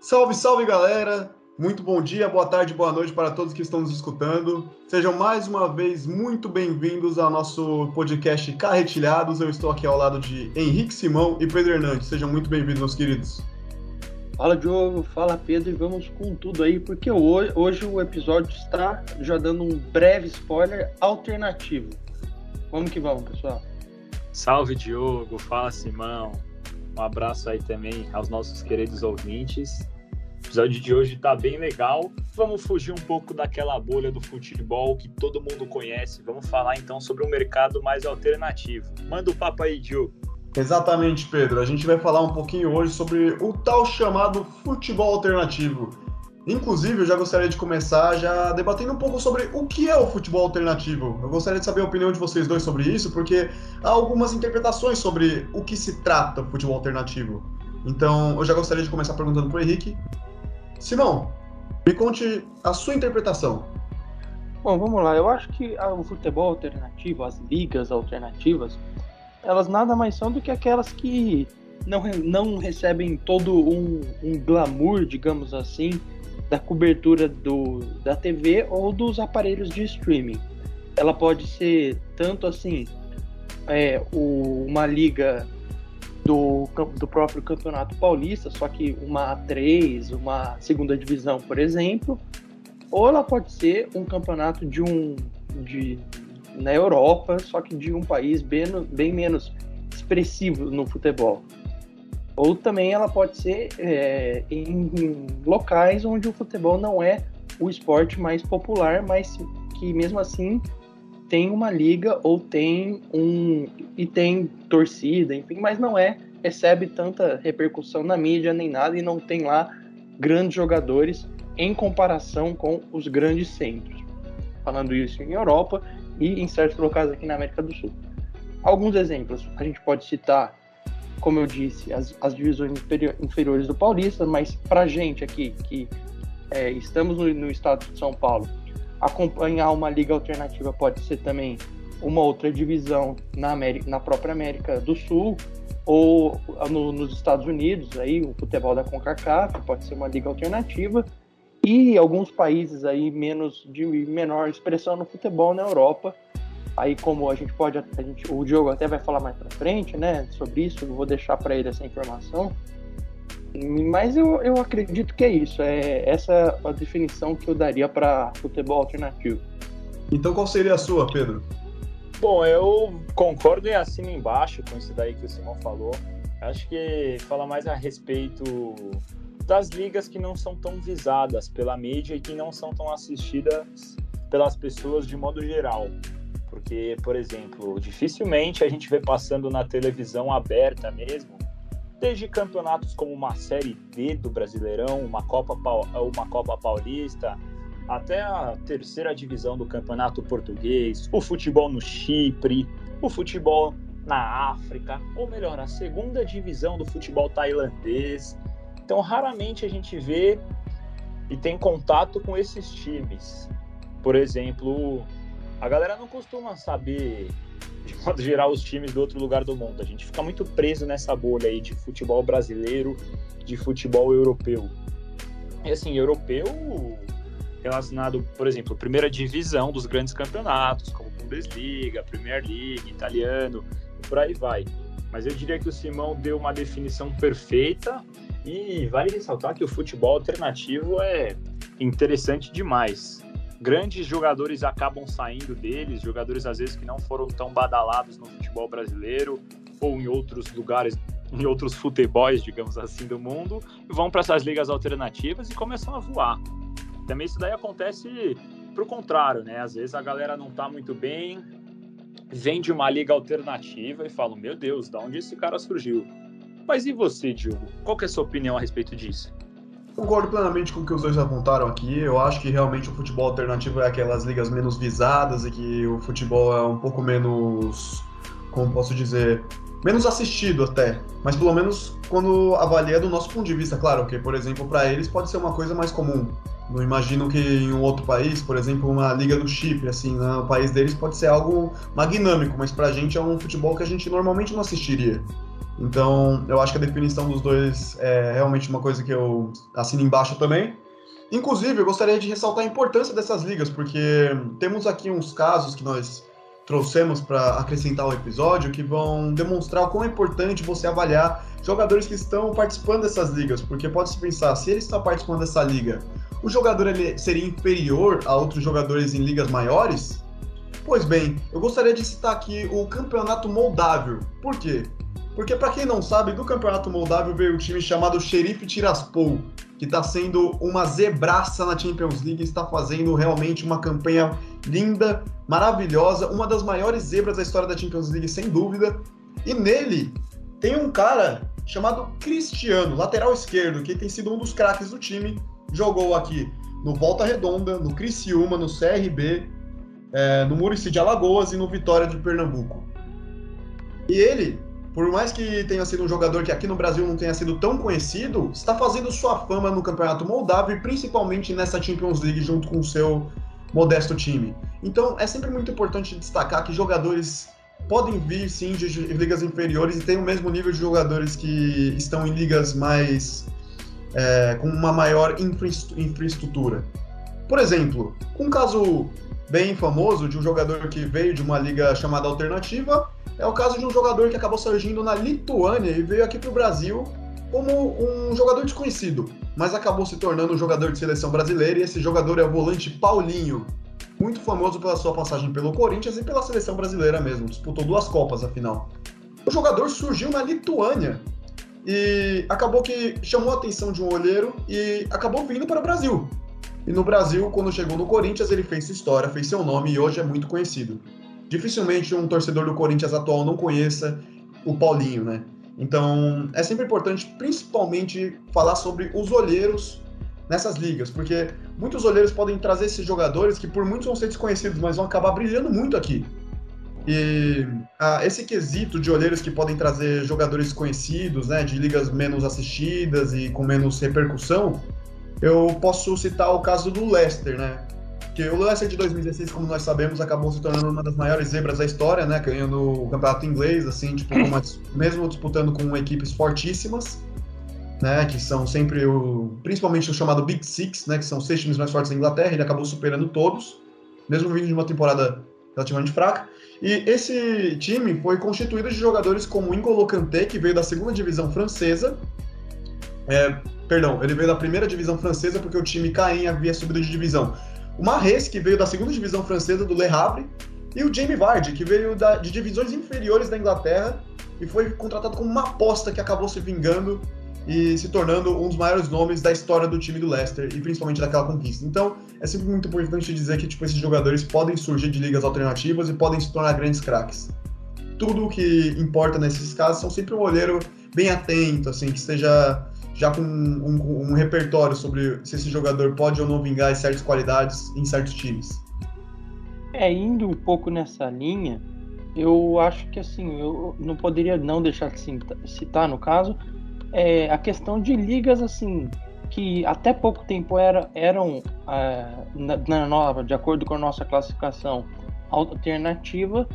Salve, salve galera! Muito bom dia, boa tarde, boa noite para todos que estão nos escutando. Sejam mais uma vez muito bem-vindos ao nosso podcast Carretilhados. Eu estou aqui ao lado de Henrique Simão e Pedro Hernandes. Sejam muito bem-vindos, meus queridos. Fala Diogo, fala Pedro e vamos com tudo aí, porque hoje, hoje o episódio está já dando um breve spoiler alternativo. Vamos que vamos, pessoal. Salve Diogo, fala Simão. Um abraço aí também aos nossos queridos ouvintes. O episódio de hoje tá bem legal. Vamos fugir um pouco daquela bolha do futebol que todo mundo conhece. Vamos falar então sobre um mercado mais alternativo. Manda o papo aí, Diogo. Exatamente, Pedro. A gente vai falar um pouquinho hoje sobre o tal chamado futebol alternativo. Inclusive, eu já gostaria de começar já debatendo um pouco sobre o que é o futebol alternativo. Eu gostaria de saber a opinião de vocês dois sobre isso, porque há algumas interpretações sobre o que se trata o futebol alternativo. Então, eu já gostaria de começar perguntando para o Henrique. Simão, me conte a sua interpretação. Bom, vamos lá. Eu acho que o futebol alternativo, as ligas alternativas, elas nada mais são do que aquelas que não, não recebem todo um, um glamour, digamos assim, da cobertura do, da TV ou dos aparelhos de streaming. Ela pode ser tanto assim é, o, uma liga do, do próprio Campeonato Paulista, só que uma A3, uma segunda divisão, por exemplo, ou ela pode ser um campeonato de um de, na Europa, só que de um país bem, bem menos expressivo no futebol. Ou também ela pode ser é, em, em, locais onde o futebol não é o esporte mais popular, mas que mesmo assim tem uma liga ou tem um e tem torcida, enfim, mas não é recebe tanta repercussão na mídia nem nada e não tem lá grandes jogadores em comparação com os grandes centros. Falando isso em Europa e em certos locais aqui na América do Sul. Alguns exemplos, a gente pode citar, como eu disse, as, as divisões inferiores do Paulista, mas para gente aqui, que é, estamos no, no estado de São Paulo, acompanhar uma liga alternativa pode ser também uma outra divisão na, América, na própria América do Sul ou no, nos Estados Unidos, aí o futebol da CONCACAF pode ser uma liga alternativa e alguns países aí menos de menor expressão no futebol na Europa. Aí como a gente pode, a gente, o Diogo até vai falar mais para frente, né, sobre isso, eu vou deixar para ele essa informação. Mas eu, eu acredito que é isso, é essa a definição que eu daria para futebol alternativo. Então qual seria a sua, Pedro? Bom, eu concordo e assino embaixo com isso daí que o Simão falou. Acho que fala mais a respeito das ligas que não são tão visadas pela mídia e que não são tão assistidas pelas pessoas de modo geral. Porque, por exemplo, dificilmente a gente vê passando na televisão aberta mesmo, desde campeonatos como uma Série D do Brasileirão, uma Copa, uma Copa Paulista, até a terceira divisão do Campeonato Português, o futebol no Chipre, o futebol na África, ou melhor, a segunda divisão do futebol tailandês, então, raramente a gente vê e tem contato com esses times. Por exemplo, a galera não costuma saber, de modo geral, os times do outro lugar do mundo. A gente fica muito preso nessa bolha aí de futebol brasileiro, de futebol europeu. E assim, europeu relacionado, por exemplo, primeira divisão dos grandes campeonatos, como Bundesliga, Premier League, italiano, e por aí vai. Mas eu diria que o Simão deu uma definição perfeita e vale ressaltar que o futebol alternativo é interessante demais. Grandes jogadores acabam saindo deles, jogadores às vezes que não foram tão badalados no futebol brasileiro ou em outros lugares, em outros futebols, digamos assim, do mundo, vão para essas ligas alternativas e começam a voar. Também isso daí acontece pro contrário, né? Às vezes a galera não tá muito bem, vem de uma liga alternativa e fala: Meu Deus, da onde esse cara surgiu? Mas e você, Diogo? Qual é a sua opinião a respeito disso? Concordo plenamente com o que os dois apontaram aqui. Eu acho que realmente o futebol alternativo é aquelas ligas menos visadas e que o futebol é um pouco menos, como posso dizer, menos assistido até. Mas pelo menos quando avalia do nosso ponto de vista, claro, que por exemplo para eles pode ser uma coisa mais comum. Não imagino que em um outro país, por exemplo, uma liga do Chipre, assim, no né, país deles pode ser algo magnâmico, mas pra gente é um futebol que a gente normalmente não assistiria. Então, eu acho que a definição dos dois é realmente uma coisa que eu assino embaixo também. Inclusive, eu gostaria de ressaltar a importância dessas ligas, porque temos aqui uns casos que nós trouxemos para acrescentar o episódio que vão demonstrar o quão é importante você avaliar jogadores que estão participando dessas ligas, porque pode se pensar, se ele está participando dessa liga, o jogador ele seria inferior a outros jogadores em ligas maiores? Pois bem, eu gostaria de citar aqui o Campeonato Moldável. Por quê? Porque, para quem não sabe, do Campeonato Moldável veio um time chamado Xerife Tiraspol, que está sendo uma zebraça na Champions League, está fazendo realmente uma campanha linda, maravilhosa, uma das maiores zebras da história da Champions League, sem dúvida. E nele tem um cara chamado Cristiano, lateral esquerdo, que tem sido um dos craques do time. Jogou aqui no Volta Redonda, no Criciúma, no CRB, é, no Murici de Alagoas e no Vitória de Pernambuco. E ele por mais que tenha sido um jogador que aqui no Brasil não tenha sido tão conhecido, está fazendo sua fama no Campeonato Moldavo e principalmente nessa Champions League junto com o seu modesto time. Então é sempre muito importante destacar que jogadores podem vir sim de ligas inferiores e têm o mesmo nível de jogadores que estão em ligas mais é, com uma maior infraestrutura. Por exemplo, um caso bem famoso de um jogador que veio de uma liga chamada Alternativa é o caso de um jogador que acabou surgindo na Lituânia e veio aqui para o Brasil como um jogador desconhecido, mas acabou se tornando um jogador de seleção brasileira e esse jogador é o volante Paulinho, muito famoso pela sua passagem pelo Corinthians e pela seleção brasileira mesmo, disputou duas Copas afinal. O jogador surgiu na Lituânia e acabou que chamou a atenção de um olheiro e acabou vindo para o Brasil. E no Brasil, quando chegou no Corinthians, ele fez sua história, fez seu nome e hoje é muito conhecido dificilmente um torcedor do Corinthians atual não conheça o Paulinho, né? Então, é sempre importante, principalmente, falar sobre os olheiros nessas ligas, porque muitos olheiros podem trazer esses jogadores que por muitos vão ser desconhecidos, mas vão acabar brilhando muito aqui. E ah, esse quesito de olheiros que podem trazer jogadores conhecidos, né, de ligas menos assistidas e com menos repercussão, eu posso citar o caso do Leicester, né? Porque o Leicester de 2016, como nós sabemos, acabou se tornando uma das maiores zebras da história, né? Ganhando o campeonato inglês, assim, tipo, uma, mesmo disputando com equipes fortíssimas, né? Que são sempre o. Principalmente o chamado Big Six, né? Que são seis times mais fortes da Inglaterra, ele acabou superando todos, mesmo vindo de uma temporada relativamente fraca. E esse time foi constituído de jogadores como N'Golo Kanté, que veio da segunda divisão francesa. É, perdão, ele veio da primeira divisão francesa porque o time Caen havia subido de divisão o Marres, que veio da segunda divisão francesa do Le Havre, e o Jamie Vardy, que veio da, de divisões inferiores da Inglaterra e foi contratado como uma aposta que acabou se vingando e se tornando um dos maiores nomes da história do time do Leicester e principalmente daquela conquista. Então, é sempre muito importante dizer que tipo, esses jogadores podem surgir de ligas alternativas e podem se tornar grandes craques. Tudo o que importa nesses casos são sempre um olheiro bem atento, assim, que esteja já com um, um, repertório sobre se esse jogador pode ou não vingar certas qualidades em certos times. É, indo um pouco nessa linha, eu acho que assim, eu não poderia não deixar de citar, no caso, é, a questão de ligas assim, que até pouco tempo era, eram, é, na, na nova, de acordo com a nossa classificação, alternativa,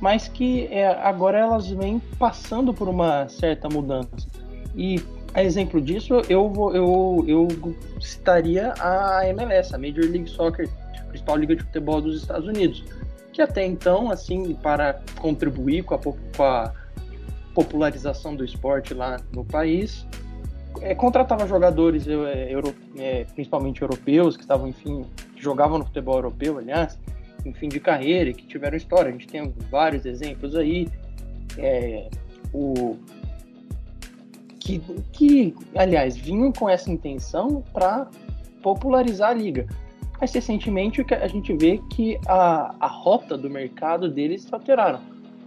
mas que é, agora elas vêm passando por uma certa mudança. E a exemplo disso, eu, eu, eu citaria a MLS, a Major League Soccer, a principal liga de futebol dos Estados Unidos, que até então, assim, para contribuir com a, com a popularização do esporte lá no país, é, contratava jogadores é, euro, é, principalmente europeus, que estavam, enfim, que jogavam no futebol europeu, aliás, em fim de carreira, que tiveram história. A gente tem vários exemplos aí. É, o que, que aliás, vinham com essa intenção para popularizar a liga. Mas recentemente a gente vê que a, a rota do mercado deles se alteraram.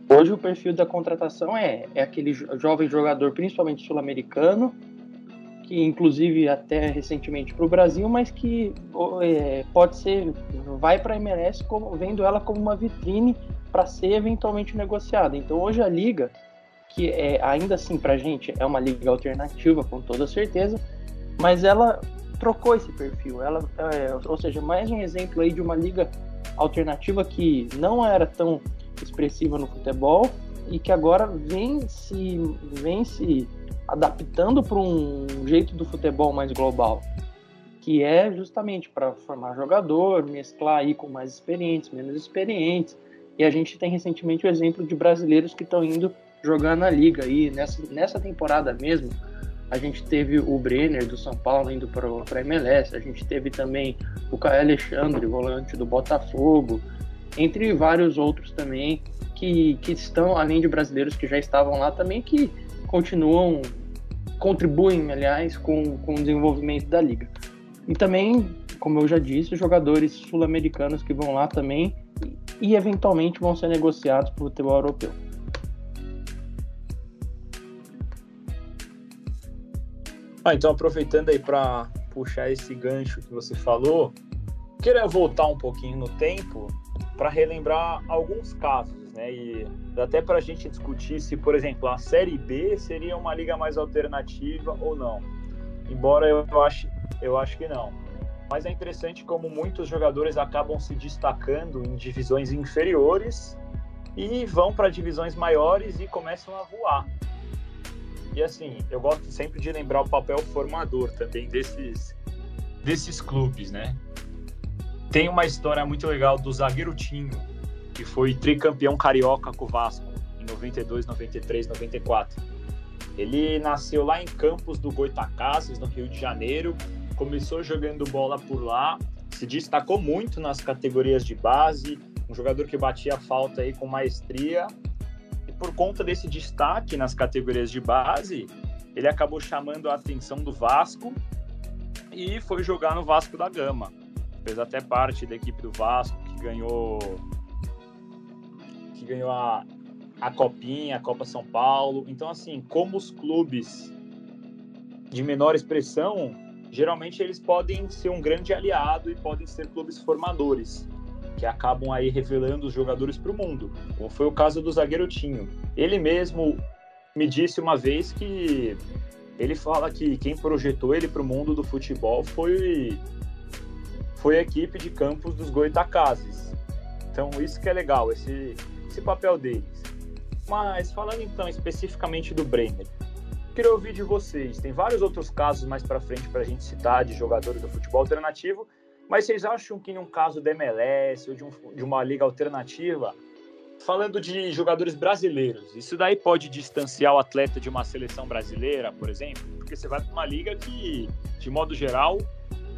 Hoje o perfil da contratação é, é aquele jovem jogador, principalmente sul-americano, que inclusive até recentemente para o Brasil, mas que é, pode ser, vai para a MLS como, vendo ela como uma vitrine para ser eventualmente negociada. Então hoje a liga que é, ainda assim para a gente é uma liga alternativa com toda certeza, mas ela trocou esse perfil. Ela, é, ou seja, mais um exemplo aí de uma liga alternativa que não era tão expressiva no futebol, e que agora vem se, vem se adaptando para um jeito do futebol mais global, que é justamente para formar jogador, mesclar aí com mais experientes, menos experientes. E a gente tem recentemente o exemplo de brasileiros que estão indo jogar na liga aí nessa, nessa temporada mesmo. A gente teve o Brenner do São Paulo indo para a MLS, a gente teve também o Caio Alexandre, volante do Botafogo, entre vários outros também que, que estão, além de brasileiros que já estavam lá também, que continuam, contribuem, aliás, com, com o desenvolvimento da liga. E também, como eu já disse, jogadores sul-americanos que vão lá também e, e eventualmente vão ser negociados para o futebol europeu. Ah, então aproveitando aí para puxar esse gancho que você falou, queria voltar um pouquinho no tempo para relembrar alguns casos, né? E até para a gente discutir se, por exemplo, a Série B seria uma liga mais alternativa ou não. Embora eu ache, eu acho que não. Mas é interessante como muitos jogadores acabam se destacando em divisões inferiores e vão para divisões maiores e começam a voar. E assim, eu gosto sempre de lembrar o papel formador também desses, desses clubes, né? Tem uma história muito legal do zagueiro Tinho, que foi tricampeão carioca com o Vasco em 92, 93, 94. Ele nasceu lá em Campos do Goitacazes, no Rio de Janeiro, começou jogando bola por lá, se destacou muito nas categorias de base, um jogador que batia falta aí com maestria por conta desse destaque nas categorias de base, ele acabou chamando a atenção do Vasco e foi jogar no Vasco da Gama. Fez até parte da equipe do Vasco que ganhou que ganhou a, a Copinha, a Copa São Paulo. Então assim, como os clubes de menor expressão, geralmente eles podem ser um grande aliado e podem ser clubes formadores que acabam aí revelando os jogadores para o mundo, como foi o caso do zagueiro Tinho. Ele mesmo me disse uma vez que ele fala que quem projetou ele para o mundo do futebol foi foi a equipe de campos dos Goitacazes. Então isso que é legal, esse, esse papel deles. Mas falando então especificamente do Brenner, queria ouvir de vocês. Tem vários outros casos mais para frente para a gente citar de jogadores do futebol alternativo, mas vocês acham que em um caso da MLS ou de, um, de uma liga alternativa, falando de jogadores brasileiros, isso daí pode distanciar o atleta de uma seleção brasileira, por exemplo? Porque você vai para uma liga que, de modo geral,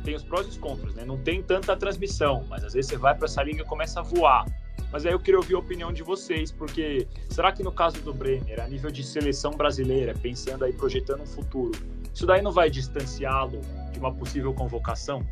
tem os prós e os contras, né? Não tem tanta transmissão, mas às vezes você vai para essa liga e começa a voar. Mas aí eu queria ouvir a opinião de vocês, porque será que no caso do Brenner, a nível de seleção brasileira, pensando aí, projetando um futuro, isso daí não vai distanciá-lo de uma possível convocação?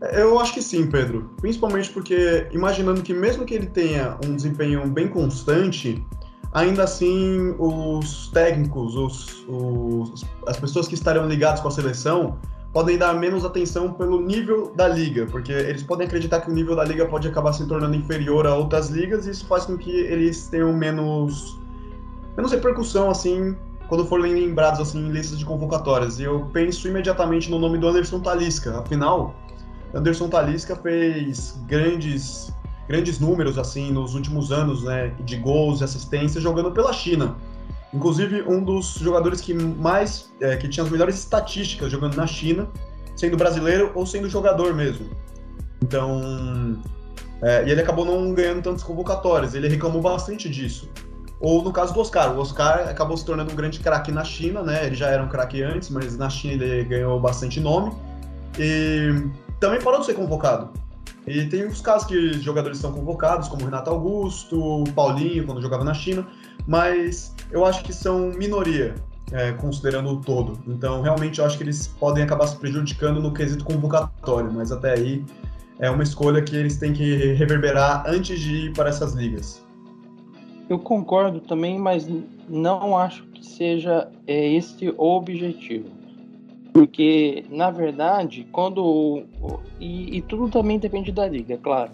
Eu acho que sim, Pedro. Principalmente porque, imaginando que mesmo que ele tenha um desempenho bem constante, ainda assim os técnicos, os, os, as pessoas que estarão ligadas com a seleção podem dar menos atenção pelo nível da liga, porque eles podem acreditar que o nível da liga pode acabar se tornando inferior a outras ligas e isso faz com que eles tenham menos menos repercussão assim quando forem lembrados assim em listas de convocatórias. E eu penso imediatamente no nome do Anderson Talisca. Afinal, Anderson Talisca fez grandes grandes números assim nos últimos anos, né, de gols e assistências jogando pela China. Inclusive um dos jogadores que mais é, que tinha as melhores estatísticas jogando na China, sendo brasileiro ou sendo jogador mesmo. Então, é, e ele acabou não ganhando tantas convocatórias. Ele reclamou bastante disso. Ou no caso do Oscar, o Oscar acabou se tornando um grande craque na China, né? Ele já era um craque antes, mas na China ele ganhou bastante nome. E também parou de ser convocado. E tem os casos que jogadores são convocados, como Renato Augusto, Paulinho, quando jogava na China, mas eu acho que são minoria, é, considerando o todo. Então, realmente, eu acho que eles podem acabar se prejudicando no quesito convocatório, mas até aí é uma escolha que eles têm que reverberar antes de ir para essas ligas. Eu concordo também, mas não acho que seja é, esse o objetivo. Porque, na verdade, quando. E, e, tudo também depende da liga, é claro.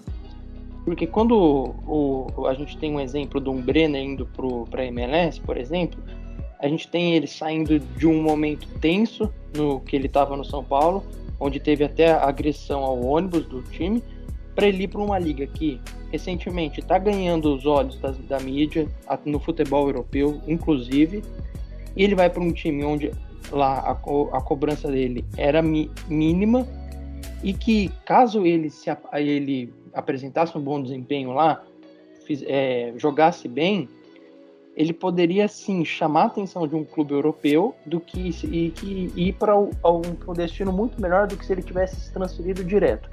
Porque quando o, o, a gente tem um exemplo de um Brenner indo para a MLS, por exemplo, a gente tem ele saindo de um momento tenso no que ele estava no São Paulo, onde teve até agressão ao ônibus do time, para ele ir para uma liga que recentemente está ganhando os olhos da, da mídia no futebol europeu, inclusive, e ele vai para um time onde lá a, co a cobrança dele era mínima e que caso ele se ele apresentasse um bom desempenho lá, fiz, é, jogasse bem, ele poderia sim chamar a atenção de um clube europeu do que e que ir para um, um destino muito melhor do que se ele tivesse se transferido direto.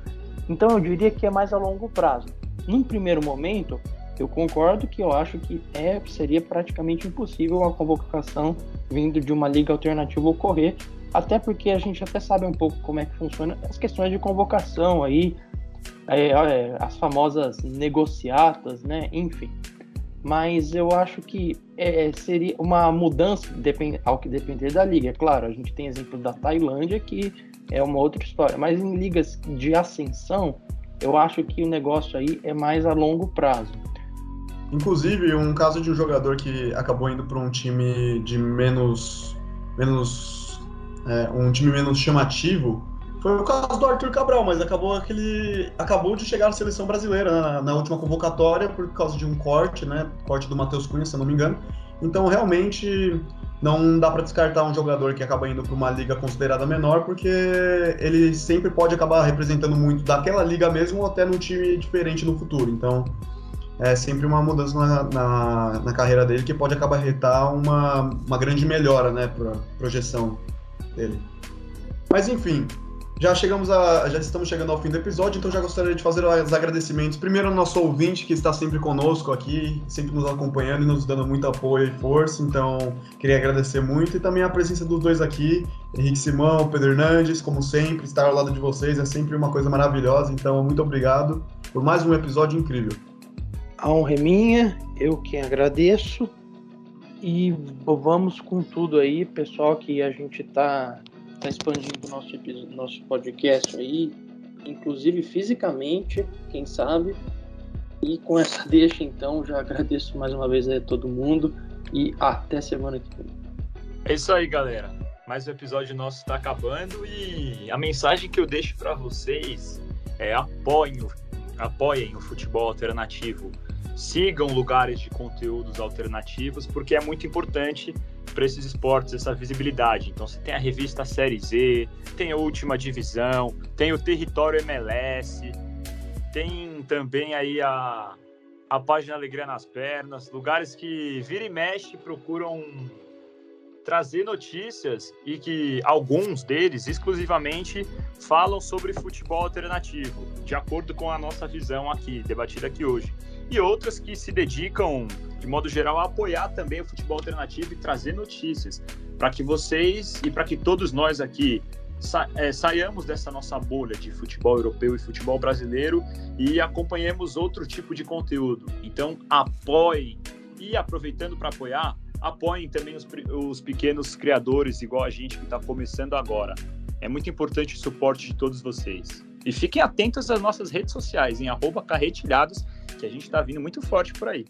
Então eu diria que é mais a longo prazo. Num primeiro momento, eu concordo que eu acho que é, seria praticamente impossível a convocação vindo de uma liga alternativa ocorrer, até porque a gente até sabe um pouco como é que funciona as questões de convocação aí, é, é, as famosas negociatas, né? Enfim. Mas eu acho que é, seria uma mudança depend, ao que depender da liga. É claro, a gente tem exemplo da Tailândia que é uma outra história, mas em ligas de ascensão, eu acho que o negócio aí é mais a longo prazo. Inclusive, um caso de um jogador que acabou indo para um time de menos. menos. É, um time menos chamativo foi o caso do Arthur Cabral, mas acabou aquele. acabou de chegar à seleção brasileira né, na, na, última convocatória por causa de um corte, né? Corte do Matheus Cunha, se eu não me engano. Então realmente não dá para descartar um jogador que acaba indo para uma liga considerada menor, porque ele sempre pode acabar representando muito daquela liga mesmo ou até num time diferente no futuro. Então é sempre uma mudança na, na, na carreira dele que pode acabar retar uma, uma grande melhora, né, para projeção dele. Mas enfim, já chegamos a, já estamos chegando ao fim do episódio, então já gostaria de fazer os agradecimentos. Primeiro ao nosso ouvinte que está sempre conosco aqui, sempre nos acompanhando e nos dando muito apoio e força. Então queria agradecer muito e também a presença dos dois aqui, Henrique Simão, Pedro Hernandes, como sempre, estar ao lado de vocês é sempre uma coisa maravilhosa. Então muito obrigado por mais um episódio incrível. A honra é minha, eu quem agradeço. E vamos com tudo aí, pessoal, que a gente tá, tá expandindo o nosso, nosso podcast aí, inclusive fisicamente, quem sabe. E com essa deixa, então, já agradeço mais uma vez a todo mundo e até semana que vem. É isso aí, galera. Mais um episódio nosso está acabando e a mensagem que eu deixo para vocês é apoiem, apoiem o futebol alternativo sigam lugares de conteúdos alternativos, porque é muito importante para esses esportes essa visibilidade. Então, você tem a revista Série Z, tem a Última Divisão, tem o Território MLS, tem também aí a, a página Alegria nas Pernas, lugares que vira e mexe procuram trazer notícias e que alguns deles exclusivamente falam sobre futebol alternativo, de acordo com a nossa visão aqui, debatida aqui hoje e outras que se dedicam, de modo geral, a apoiar também o futebol alternativo e trazer notícias para que vocês e para que todos nós aqui sa é, saiamos dessa nossa bolha de futebol europeu e futebol brasileiro e acompanhemos outro tipo de conteúdo. Então, apoiem e aproveitando para apoiar, apoiem também os, os pequenos criadores, igual a gente que está começando agora. É muito importante o suporte de todos vocês. E fiquem atentos às nossas redes sociais, em arroba carretilhados, que a gente está vindo muito forte por aí.